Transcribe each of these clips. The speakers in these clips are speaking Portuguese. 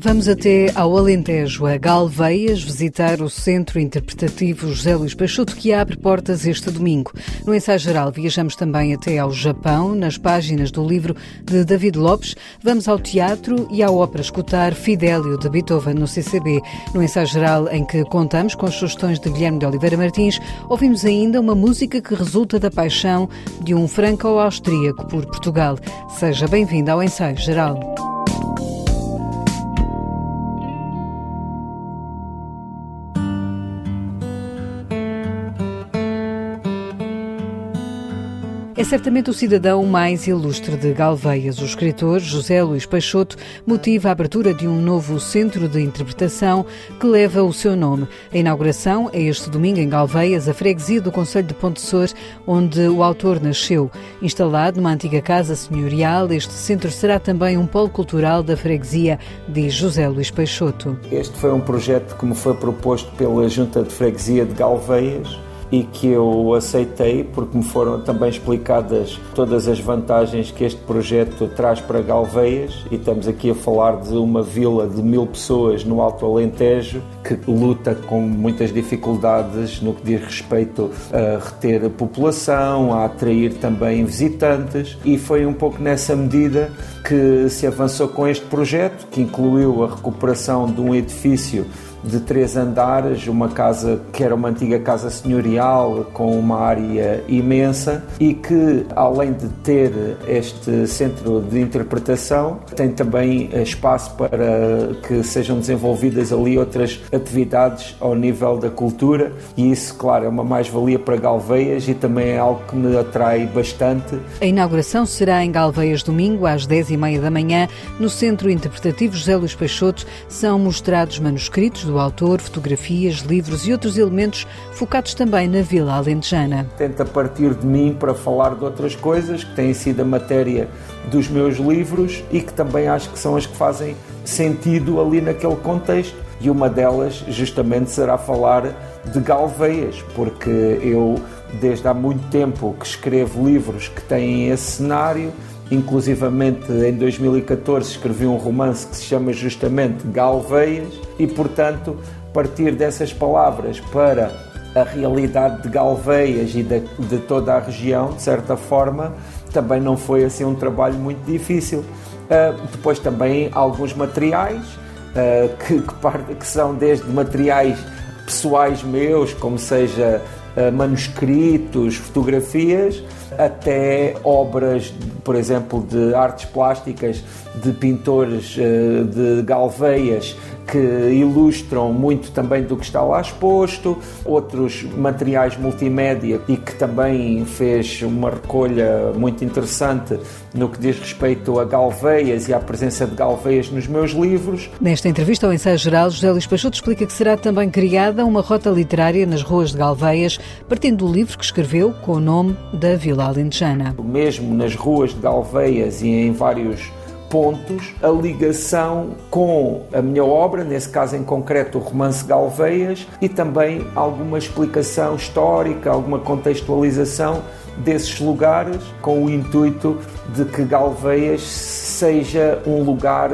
Vamos até ao Alentejo, a Galveias, visitar o Centro Interpretativo José Luís Peixoto, que abre portas este domingo. No ensaio geral, viajamos também até ao Japão, nas páginas do livro de David Lopes. Vamos ao teatro e à ópera escutar Fidélio, de Beethoven, no CCB. No ensaio geral, em que contamos com as sugestões de Guilherme de Oliveira Martins, ouvimos ainda uma música que resulta da paixão de um franco-austríaco por Portugal. Seja bem-vindo ao ensaio geral. É certamente o cidadão mais ilustre de Galveias. O escritor José Luís Peixoto motiva a abertura de um novo centro de interpretação que leva o seu nome. A inauguração é este domingo em Galveias, a freguesia do Conselho de Pontessor, onde o autor nasceu. Instalado numa antiga casa senhorial, este centro será também um polo cultural da freguesia, diz José Luís Peixoto. Este foi um projeto que me foi proposto pela Junta de Freguesia de Galveias e que eu aceitei porque me foram também explicadas todas as vantagens que este projeto traz para Galveias e estamos aqui a falar de uma vila de mil pessoas no Alto Alentejo que luta com muitas dificuldades no que diz respeito a reter a população, a atrair também visitantes e foi um pouco nessa medida que se avançou com este projeto que incluiu a recuperação de um edifício de três andares, uma casa que era uma antiga casa senhorial com uma área imensa e que, além de ter este centro de interpretação, tem também espaço para que sejam desenvolvidas ali outras atividades ao nível da cultura e isso, claro, é uma mais-valia para Galveias e também é algo que me atrai bastante. A inauguração será em Galveias domingo às 10h30 da manhã no Centro Interpretativo José Luís Peixoto. São mostrados manuscritos do autor, fotografias, livros e outros elementos focados também na Vila Alentejana. Tenta partir de mim para falar de outras coisas que têm sido a matéria dos meus livros e que também acho que são as que fazem sentido ali naquele contexto. E uma delas, justamente, será falar de Galveias, porque eu, desde há muito tempo, que escrevo livros que têm esse cenário Inclusivamente em 2014 escrevi um romance que se chama justamente Galveias e, portanto, partir dessas palavras para a realidade de Galveias e de, de, toda a região, de certa forma, também não foi assim um trabalho muito difícil. Uh, depois também alguns materiais uh, que, que, que, são desde materiais pessoais meus, como seja uh, manuscritos, fotografias, até obras, por exemplo, de artes plásticas de pintores eh, de Galveias que ilustram muito também do que está lá exposto, outros materiais multimédia e que também fez uma recolha muito interessante no que diz respeito a Galveias e à presença de Galveias nos meus livros. Nesta entrevista ao ensaio geral, José Luís Peixoto explica que será também criada uma rota literária nas ruas de Galveias, partindo do livro que escreveu com o nome da Vila Alentejana. Mesmo nas ruas de Galveias e em vários pontos a ligação com a minha obra, nesse caso em concreto o romance Galveias, e também alguma explicação histórica, alguma contextualização desses lugares, com o intuito de que Galveias seja um lugar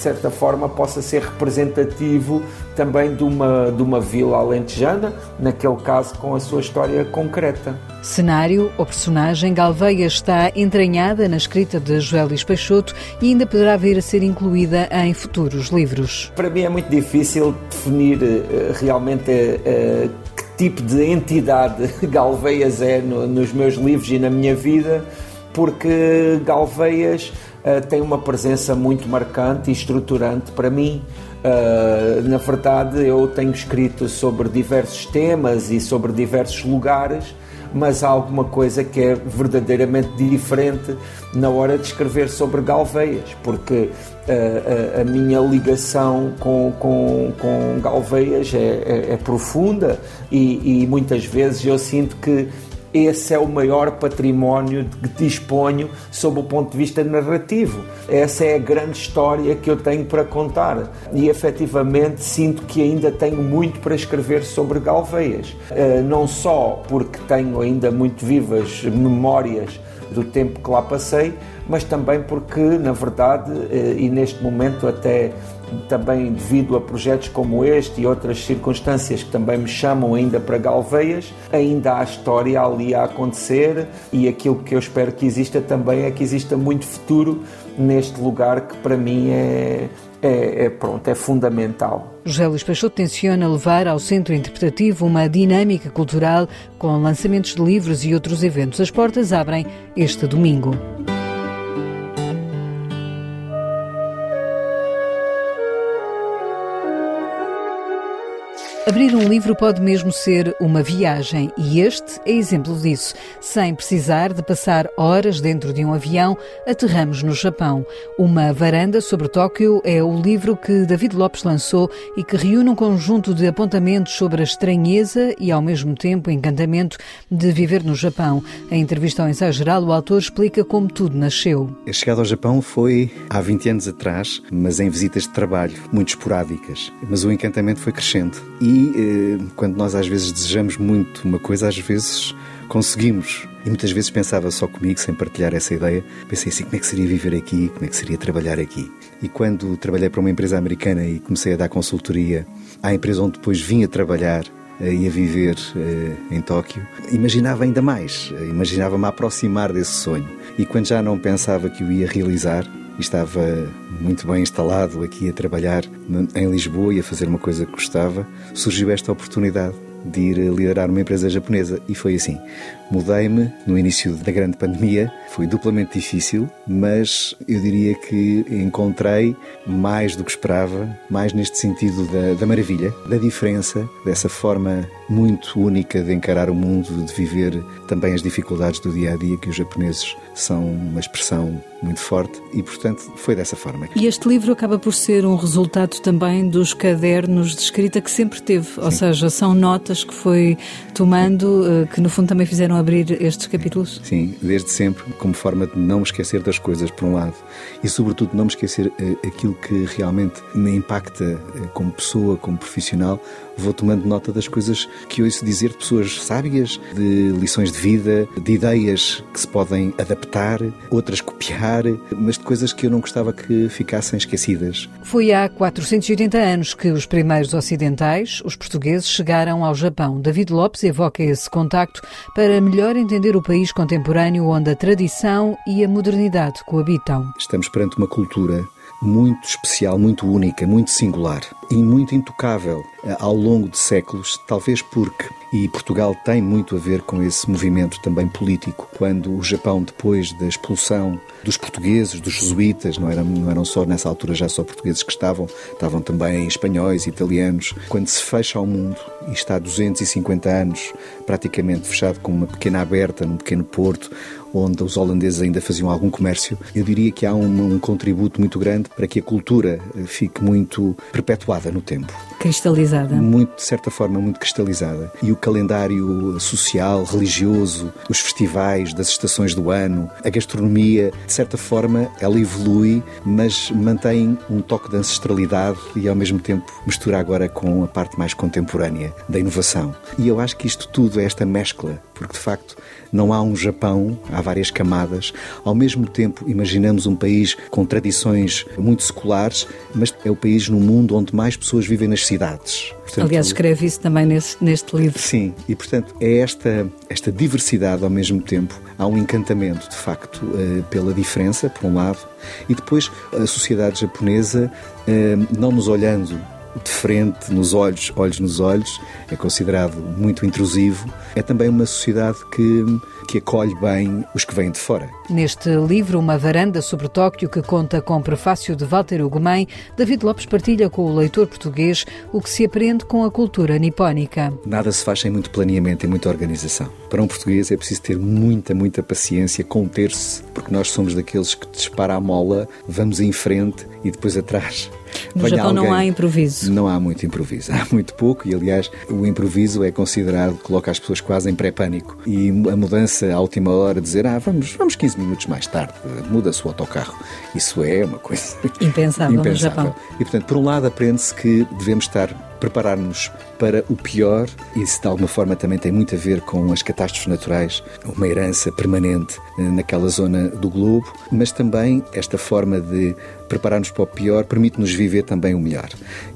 de certa forma possa ser representativo também de uma, de uma vila alentejana, naquele caso com a sua história concreta. Cenário ou personagem, Galveia está entranhada na escrita de Joelis Peixoto e ainda poderá vir a ser incluída em futuros livros. Para mim é muito difícil definir uh, realmente uh, que tipo de entidade Galveias é no, nos meus livros e na minha vida, porque Galveias uh, tem uma presença muito marcante e estruturante para mim. Uh, na verdade, eu tenho escrito sobre diversos temas e sobre diversos lugares, mas há alguma coisa que é verdadeiramente diferente na hora de escrever sobre Galveias, porque uh, a, a, minha ligação com, com, com Galveias é, é, é profunda e, e muitas vezes eu sinto que esse é o maior património que disponho sob o ponto de vista narrativo. Essa é a grande história que eu tenho para contar e efetivamente sinto que ainda tenho muito para escrever sobre Galveias. Eh, não só porque tenho ainda muito vivas memórias do tempo que lá passei, mas também porque, na verdade, eh, e neste momento até também devido a projetos como este e outras circunstâncias que também me chamam ainda para Galveias, ainda há história ali a acontecer e aquilo que eu espero que exista também é que exista muito futuro neste lugar que para mim é, é, é, pronto, é fundamental. José Luís Peixoto tenciona levar ao Centro Interpretativo uma dinâmica cultural com lançamentos de livros e outros eventos. As portas abrem este domingo. Abrir um livro pode mesmo ser uma viagem e este é exemplo disso. Sem precisar de passar horas dentro de um avião, aterramos no Japão. Uma varanda sobre Tóquio é o livro que David Lopes lançou e que reúne um conjunto de apontamentos sobre a estranheza e, ao mesmo tempo, o encantamento de viver no Japão. Em entrevista ao ensaio geral, o autor explica como tudo nasceu. A chegada ao Japão foi há 20 anos atrás, mas em visitas de trabalho, muito esporádicas. Mas o encantamento foi crescendo. E e eh, quando nós às vezes desejamos muito uma coisa, às vezes conseguimos. E muitas vezes pensava só comigo, sem partilhar essa ideia, pensei assim: como é que seria viver aqui? Como é que seria trabalhar aqui? E quando trabalhei para uma empresa americana e comecei a dar consultoria à empresa onde depois vim a trabalhar eh, e a viver eh, em Tóquio, imaginava ainda mais, imaginava-me aproximar desse sonho. E quando já não pensava que o ia realizar, estava muito bem instalado aqui a trabalhar em Lisboa e a fazer uma coisa que gostava, surgiu esta oportunidade de ir liderar uma empresa japonesa e foi assim. Mudei-me no início da grande pandemia, foi duplamente difícil, mas eu diria que encontrei mais do que esperava, mais neste sentido da, da maravilha, da diferença, dessa forma muito única de encarar o mundo, de viver também as dificuldades do dia a dia, que os japoneses são uma expressão muito forte. E, portanto, foi dessa forma. E este livro acaba por ser um resultado também dos cadernos de escrita que sempre teve, ou seja, são notas que foi tomando, eh, que no fundo também fizeram abrir estes capítulos? Sim, desde sempre, como forma de não me esquecer das coisas, por um lado, e sobretudo não me esquecer eh, aquilo que realmente me impacta eh, como pessoa, como profissional, vou tomando nota das coisas que ouço dizer de pessoas sábias, de lições de vida, de ideias que se podem adaptar, outras copiar, mas de coisas que eu não gostava que ficassem esquecidas. Foi há 480 anos que os primeiros ocidentais, os portugueses, chegaram ao Japão. David Lopes evoca esse contacto para melhor entender o país contemporâneo onde a tradição e a modernidade coabitam. Estamos perante uma cultura muito especial, muito única, muito singular e muito intocável ao longo de séculos, talvez porque, e Portugal tem muito a ver com esse movimento também político, quando o Japão, depois da expulsão dos portugueses, dos jesuítas, não eram, não eram só nessa altura já só portugueses que estavam, estavam também espanhóis, italianos, quando se fecha ao mundo e está há 250 anos praticamente fechado com uma pequena aberta num pequeno porto, onde os holandeses ainda faziam algum comércio, eu diria que há um, um contributo muito grande para que a cultura eh, fique muito perpetuada no tempo. Cristalizada. Muito, de certa forma, muito cristalizada. E o calendário social, religioso, os festivais das estações do ano, a gastronomia, de certa forma, ela evolui, mas mantém um toque de ancestralidade e, ao mesmo tempo, mistura agora com a parte mais contemporânea da inovação. E eu acho que isto tudo esta mescla, porque, de facto, não há um Japão, há várias camadas. Ao mesmo tempo, imaginamos um país com tradições muito seculares, mas é o país no mundo onde mais pessoas vivem nas cidades. Portanto, Aliás, escreve isso também nesse, neste livro. Sim, e portanto é esta, esta diversidade ao mesmo tempo. Há um encantamento, de facto, eh, pela diferença, por um lado, e depois a sociedade japonesa, eh, não nos olhando de frente, nos olhos, olhos nos olhos, é considerado muito intrusivo. É também uma sociedade que, que acolhe bem os que vêm de fora. Neste livro, Uma Varanda sobre Tóquio, que conta com o prefácio de Walter Ugumem, David Lopes partilha com o leitor português o que se aprende com a cultura nipónica. Nada se faz sem muito planeamento e muita organização. Para um português é preciso ter muita, muita paciência, conter-se, porque nós somos daqueles que dispara a mola, vamos em frente e depois atrás no Japão alguém. não há improviso. Não há muito improviso, há muito pouco e, aliás, o improviso é considerado, coloca as pessoas quase em pré-pânico. E a mudança à última hora, dizer, ah, vamos, vamos 15 minutos mais tarde, muda-se o autocarro. Isso é uma coisa impensável, impensável. no Japão. E, portanto, por um lado, aprende-se que devemos estar preparar-nos para o pior, isso de alguma forma também tem muito a ver com as catástrofes naturais, uma herança permanente eh, naquela zona do globo, mas também esta forma de preparar-nos para o pior permite-nos viver também o melhor.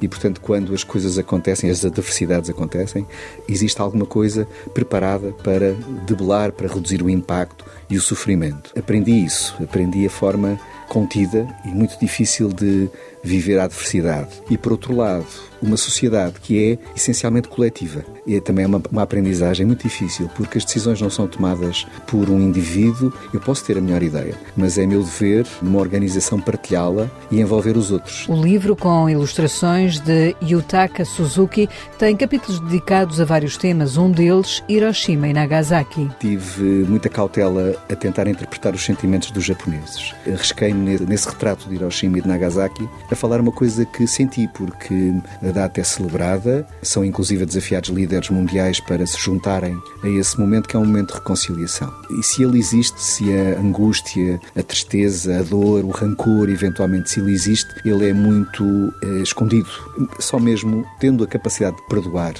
E, portanto, quando as coisas acontecem, as adversidades acontecem, existe alguma coisa preparada para debelar, para reduzir o impacto e o sofrimento. Aprendi isso, aprendi a forma contida e muito difícil de viver a adversidade. E, por outro lado, uma sociedade que é essencialmente coletiva. E é também uma, uma aprendizagem muito difícil, porque as decisões não são tomadas por um indivíduo. Eu posso ter a melhor ideia, mas é meu dever, numa organização, partilhá-la e envolver os outros. O livro, com ilustrações de Yutaka Suzuki, tem capítulos dedicados a vários temas, um deles Hiroshima e Nagasaki. Tive muita cautela a tentar interpretar os sentimentos dos japoneses. Arrisquei-me nesse retrato de Hiroshima e de Nagasaki a falar uma coisa que senti, porque data é celebrada, são inclusive desafiados líderes mundiais para se juntarem a esse momento que é um momento de reconciliação. E se ele existe, se a angústia, a tristeza, a dor, o rancor, eventualmente, se ele existe, ele é muito eh, escondido. Só mesmo tendo a capacidade de perdoar.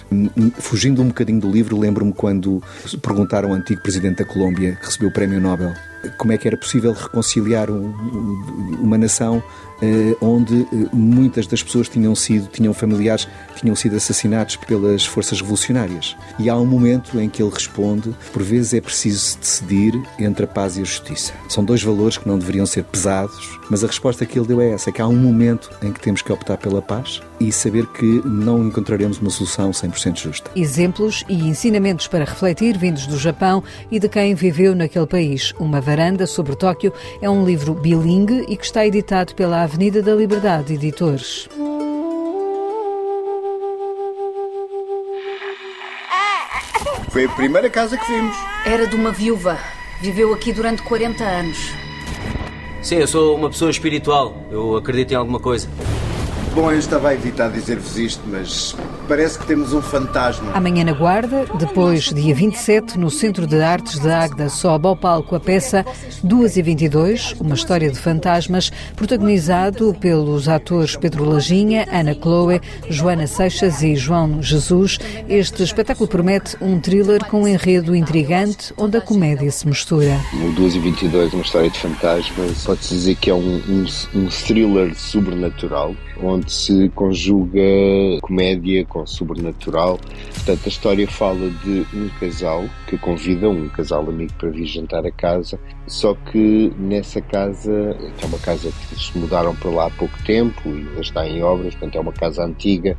Fugindo um bocadinho do livro, lembro-me quando perguntaram ao antigo presidente da Colômbia, que recebeu o Prémio Nobel, como é que era possível reconciliar um, uma nação eh, onde eh, muitas das pessoas tinham sido, tinham familiares, tinham sido assassinados pelas forças revolucionárias. E há um momento em que ele responde: por vezes é preciso decidir entre a paz e a justiça. São dois valores que não deveriam ser pesados, mas a resposta que ele deu é essa: que há um momento em que temos que optar pela paz e saber que não encontraremos uma solução 100% justa. Exemplos e ensinamentos para refletir vindos do Japão e de quem viveu naquele país. Uma varanda sobre Tóquio é um livro bilingue e que está editado pela Avenida da Liberdade Editores. Foi a primeira casa que vimos. Era de uma viúva. Viveu aqui durante 40 anos. Sim, eu sou uma pessoa espiritual. Eu acredito em alguma coisa. Bom, eu estava a evitar dizer-vos isto, mas parece que temos um fantasma. Amanhã na Guarda, depois, dia 27, no Centro de Artes de Águeda, sobe ao palco a peça 2 e 22, uma história de fantasmas, protagonizado pelos atores Pedro Lajinha, Ana Chloe, Joana Seixas e João Jesus. Este espetáculo promete um thriller com um enredo intrigante, onde a comédia se mistura. O 2 e 22, uma história de fantasmas, pode-se dizer que é um, um, um thriller sobrenatural, onde se conjuga comédia sobrenatural. Portanto, a história fala de um casal que convida um casal amigo para vir jantar a casa, só que nessa casa, que é uma casa que eles mudaram para lá há pouco tempo e está em obras, portanto é uma casa antiga,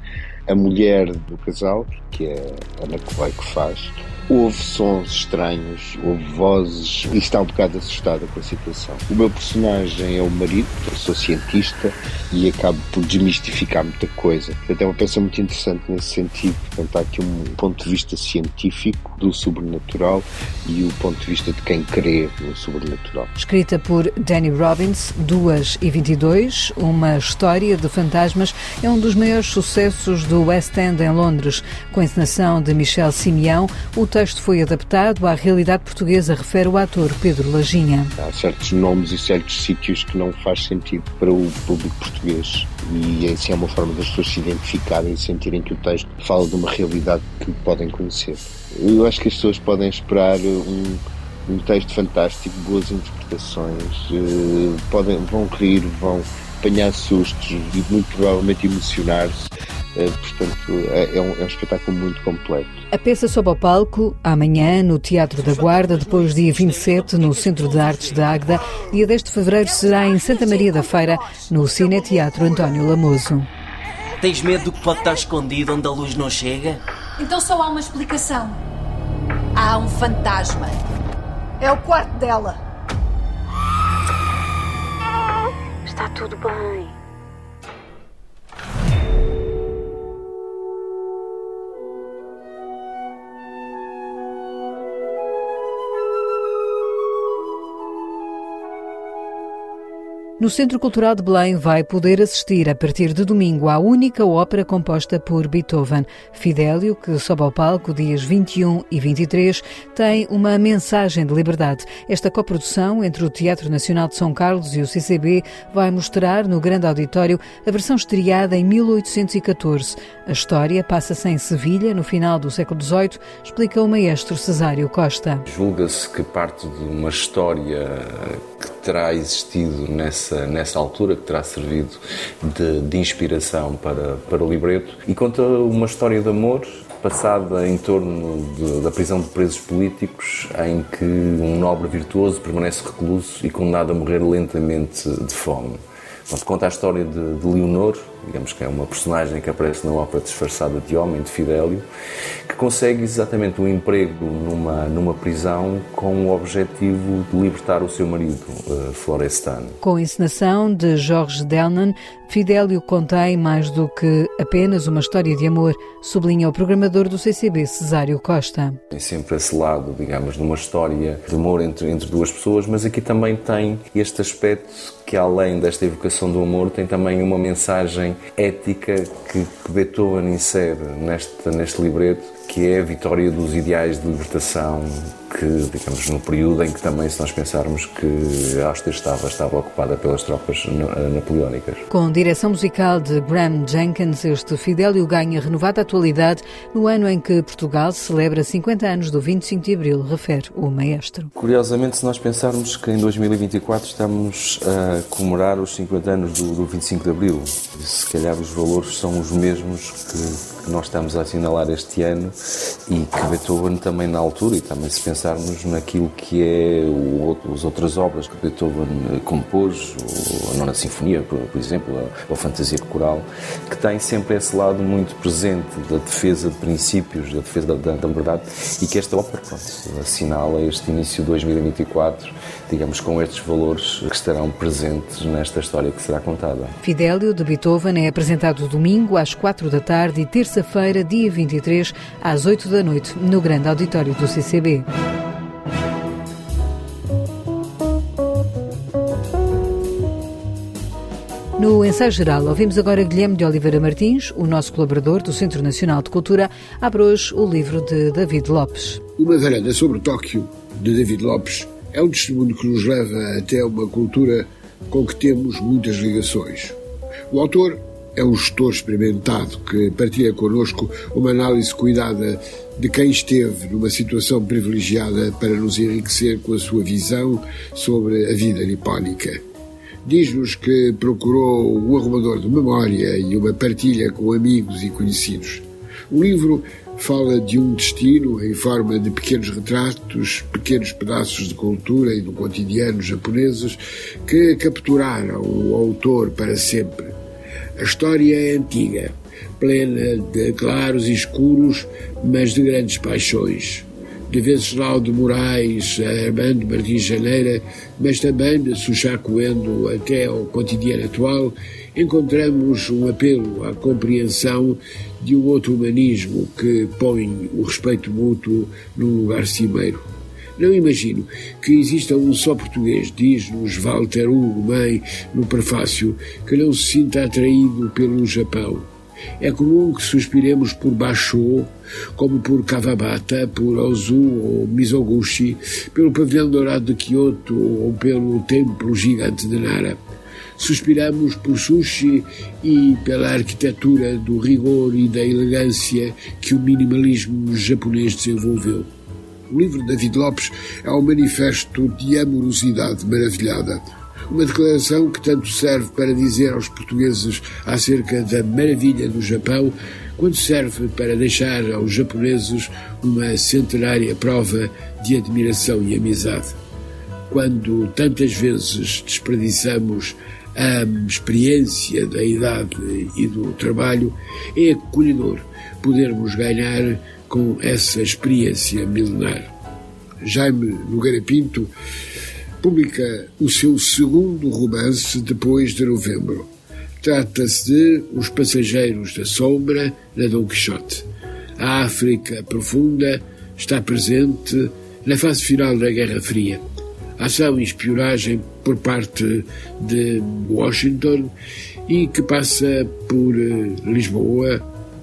a mulher do casal, que é a Ana Coelho que faz, Houve sons estranhos, houve vozes e está um bocado assustada com a situação. O meu personagem é o marido, eu sou cientista e acabo por desmistificar muita coisa. Portanto, é uma peça muito interessante nesse sentido. Portanto, há aqui um ponto de vista científico do sobrenatural e o ponto de vista de quem crê no sobrenatural. Escrita por Danny Robbins, 2 e 22, uma história de fantasmas, é um dos maiores sucessos do West End em Londres, com a encenação de Michel Simeão. O texto foi adaptado à realidade portuguesa, refere o ator Pedro Lajinha. Há certos nomes e certos sítios que não faz sentido para o público português e assim é uma forma das pessoas se identificarem e sentirem que o texto fala de uma realidade que podem conhecer. Eu acho que as pessoas podem esperar um, um texto fantástico, boas interpretações, uh, podem, vão rir, vão apanhar sustos e muito provavelmente emocionar-se portanto, é, é, um, é um espetáculo muito completo. A peça sobe ao palco amanhã no Teatro da Guarda, depois dia 27 no Centro de Artes de Águeda. Dia 10 de fevereiro será em Santa Maria da Feira, no Cine Teatro António Lamoso. Tens medo do que pode estar escondido onde a luz não chega? Então só há uma explicação. Há um fantasma. É o quarto dela. Está tudo bem. No Centro Cultural de Belém vai poder assistir a partir de domingo à única ópera composta por Beethoven. Fidélio, que sobe ao palco dias 21 e 23, tem uma mensagem de liberdade. Esta coprodução entre o Teatro Nacional de São Carlos e o CCB vai mostrar no grande auditório a versão estreada em 1814. A história passa-se em Sevilha, no final do século XVIII, explica o maestro Cesário Costa. Julga-se que parte de uma história que terá existido nessa, nessa altura, que terá servido de, de inspiração para, para o libreto, e conta uma história de amor passada em torno de, da prisão de presos políticos, em que um nobre virtuoso permanece recluso e condenado a morrer lentamente de fome. Portanto, conta a história de, de Leonor, digamos que é uma personagem que aparece na ópera disfarçada de homem, de Fidélio, que consegue exatamente um emprego numa, numa prisão com o objetivo de libertar o seu marido, uh, Florestan. Com a encenação de Jorge Delnan, Fidélio contém mais do que apenas uma história de amor, sublinha o programador do CCB, Cesário Costa. Tem sempre esse lado, digamos, de uma história de amor entre, entre duas pessoas, mas aqui também tem este aspecto que, além desta evocação do amor, tem também uma mensagem ética que, que Beethoven insere neste, neste libreto, que é a vitória dos ideais de libertação que, digamos, no período em que também, se nós pensarmos que a Áustria estava, estava ocupada pelas tropas napoleónicas. Com direção musical de Graham Jenkins, este Fidélio ganha renovada atualidade no ano em que Portugal celebra 50 anos do 25 de Abril, refere o maestro. Curiosamente, se nós pensarmos que em 2024 estamos a comemorar os 50 anos do, do 25 de Abril, se calhar os valores são os mesmos que, que nós estamos a assinalar este ano e que Beethoven também na altura, e também se pensar pensarmos naquilo que é o, as outras obras que Beethoven eh, compôs, a Nona Sinfonia, por, por exemplo, a, Fantasia Coral, que tem sempre esse lado muito presente da defesa de princípios, da defesa da, da, da verdade, e que esta ópera pronto, assinala este início de 2024, digamos, com estes valores que estarão presentes nesta história que será contada. Fidélio de Beethoven é apresentado domingo às quatro da tarde e terça-feira, dia 23, às 8 da noite, no grande auditório do CCB. No ensaio geral, ouvimos agora Guilherme de Oliveira Martins, o nosso colaborador do Centro Nacional de Cultura, abre hoje o livro de David Lopes. Uma varanda sobre Tóquio, de David Lopes, é um testemunho que nos leva até uma cultura com que temos muitas ligações. O autor é um gestor experimentado que partilha connosco uma análise cuidada de quem esteve numa situação privilegiada para nos enriquecer com a sua visão sobre a vida nipónica. Diz-nos que procurou um arrumador de memória e uma partilha com amigos e conhecidos. O livro fala de um destino em forma de pequenos retratos, pequenos pedaços de cultura e do cotidiano japoneses que capturaram o autor para sempre. A história é antiga, plena de claros e escuros, mas de grandes paixões de Venceslau de Moraes a Armando Martins Janeira, mas também de Suchá Coendo até ao cotidiano atual, encontramos um apelo à compreensão de um outro humanismo que põe o respeito mútuo num lugar cimeiro. Não imagino que exista um só português, diz-nos Walter Hugo May no prefácio, que não se sinta atraído pelo Japão é comum que suspiremos por Basho, como por Kawabata, por Ozu ou Mizoguchi, pelo pavilhão dourado de Kyoto ou pelo templo gigante de Nara. Suspiramos por sushi e pela arquitetura do rigor e da elegância que o minimalismo japonês desenvolveu. O livro de David Lopes é um manifesto de amorosidade maravilhada uma declaração que tanto serve para dizer aos portugueses acerca da maravilha do Japão, quanto serve para deixar aos japoneses uma centenária prova de admiração e amizade. Quando tantas vezes desperdiçamos a experiência da idade e do trabalho, é acolhedor podermos ganhar com essa experiência milenar. Jaime Nogueira Pinto publica o seu segundo romance depois de novembro. Trata-se de Os Passageiros da Sombra, na Dom Quixote. A África profunda está presente na fase final da Guerra Fria. Ação e espionagem por parte de Washington e que passa por eh, Lisboa,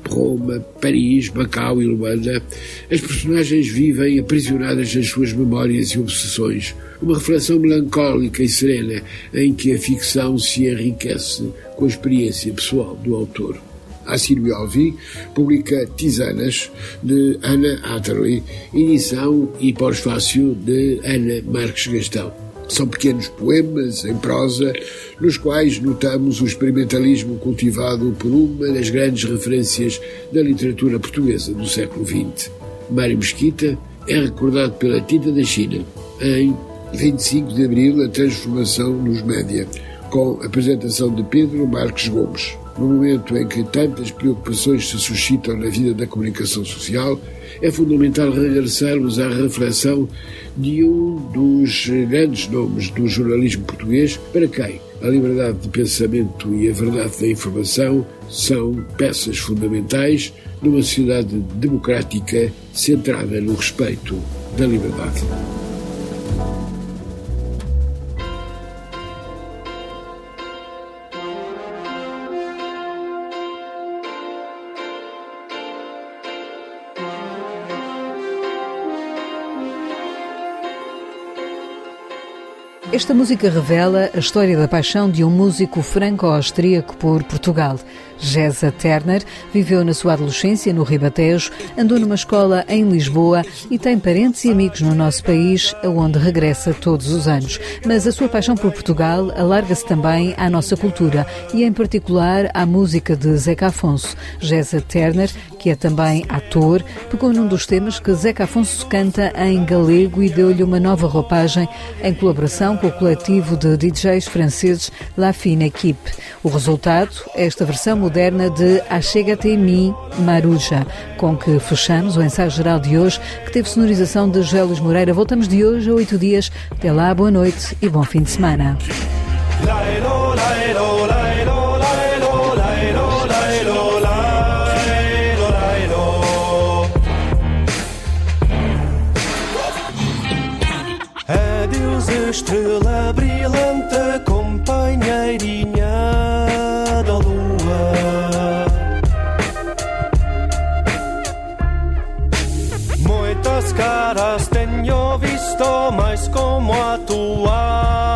Roma, Paris, Macau e Luanda, as personagens vivem aprisionadas nas suas memórias e obsessões. Uma reflexão melancólica e serena em que a ficção se enriquece com a experiência pessoal do autor. A Silvio Alvi publica Tisanas, de Ana Atterley, edição e pós-fácil de Ana Marques Gastão. São pequenos poemas em prosa, nos quais notamos o experimentalismo cultivado por uma das grandes referências da literatura portuguesa do século XX. Mário Mesquita é recordado pela Tinta da China em 25 de abril, a transformação nos média, com apresentação de Pedro Marques Gomes. No momento em que tantas preocupações se suscitam na vida da comunicação social, é fundamental regressarmos à reflexão de um dos grandes nomes do jornalismo português, para quem a liberdade de pensamento e a verdade da informação são peças fundamentais numa sociedade democrática centrada no respeito da liberdade. Esta música revela a história da paixão de um músico franco-austríaco por Portugal. Gesa Terner viveu na sua adolescência no Ribatejo, andou numa escola em Lisboa e tem parentes e amigos no nosso país, aonde regressa todos os anos. Mas a sua paixão por Portugal alarga-se também à nossa cultura e, em particular, à música de Zeca Afonso. Gesa Terner, que é também ator, pegou num dos temas que Zeca Afonso canta em galego e deu-lhe uma nova roupagem em colaboração com o coletivo de DJs franceses La Fine Equipe. O resultado esta versão moderna de Achega-te mim, Maruja, com que fechamos o ensaio geral de hoje, que teve sonorização de Gélis Moreira. Voltamos de hoje a oito dias. Até lá, boa noite e bom fim de semana. estrela brilhante, companheirinha caras teño visto máis como a tua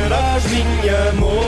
serás minha mulherinha,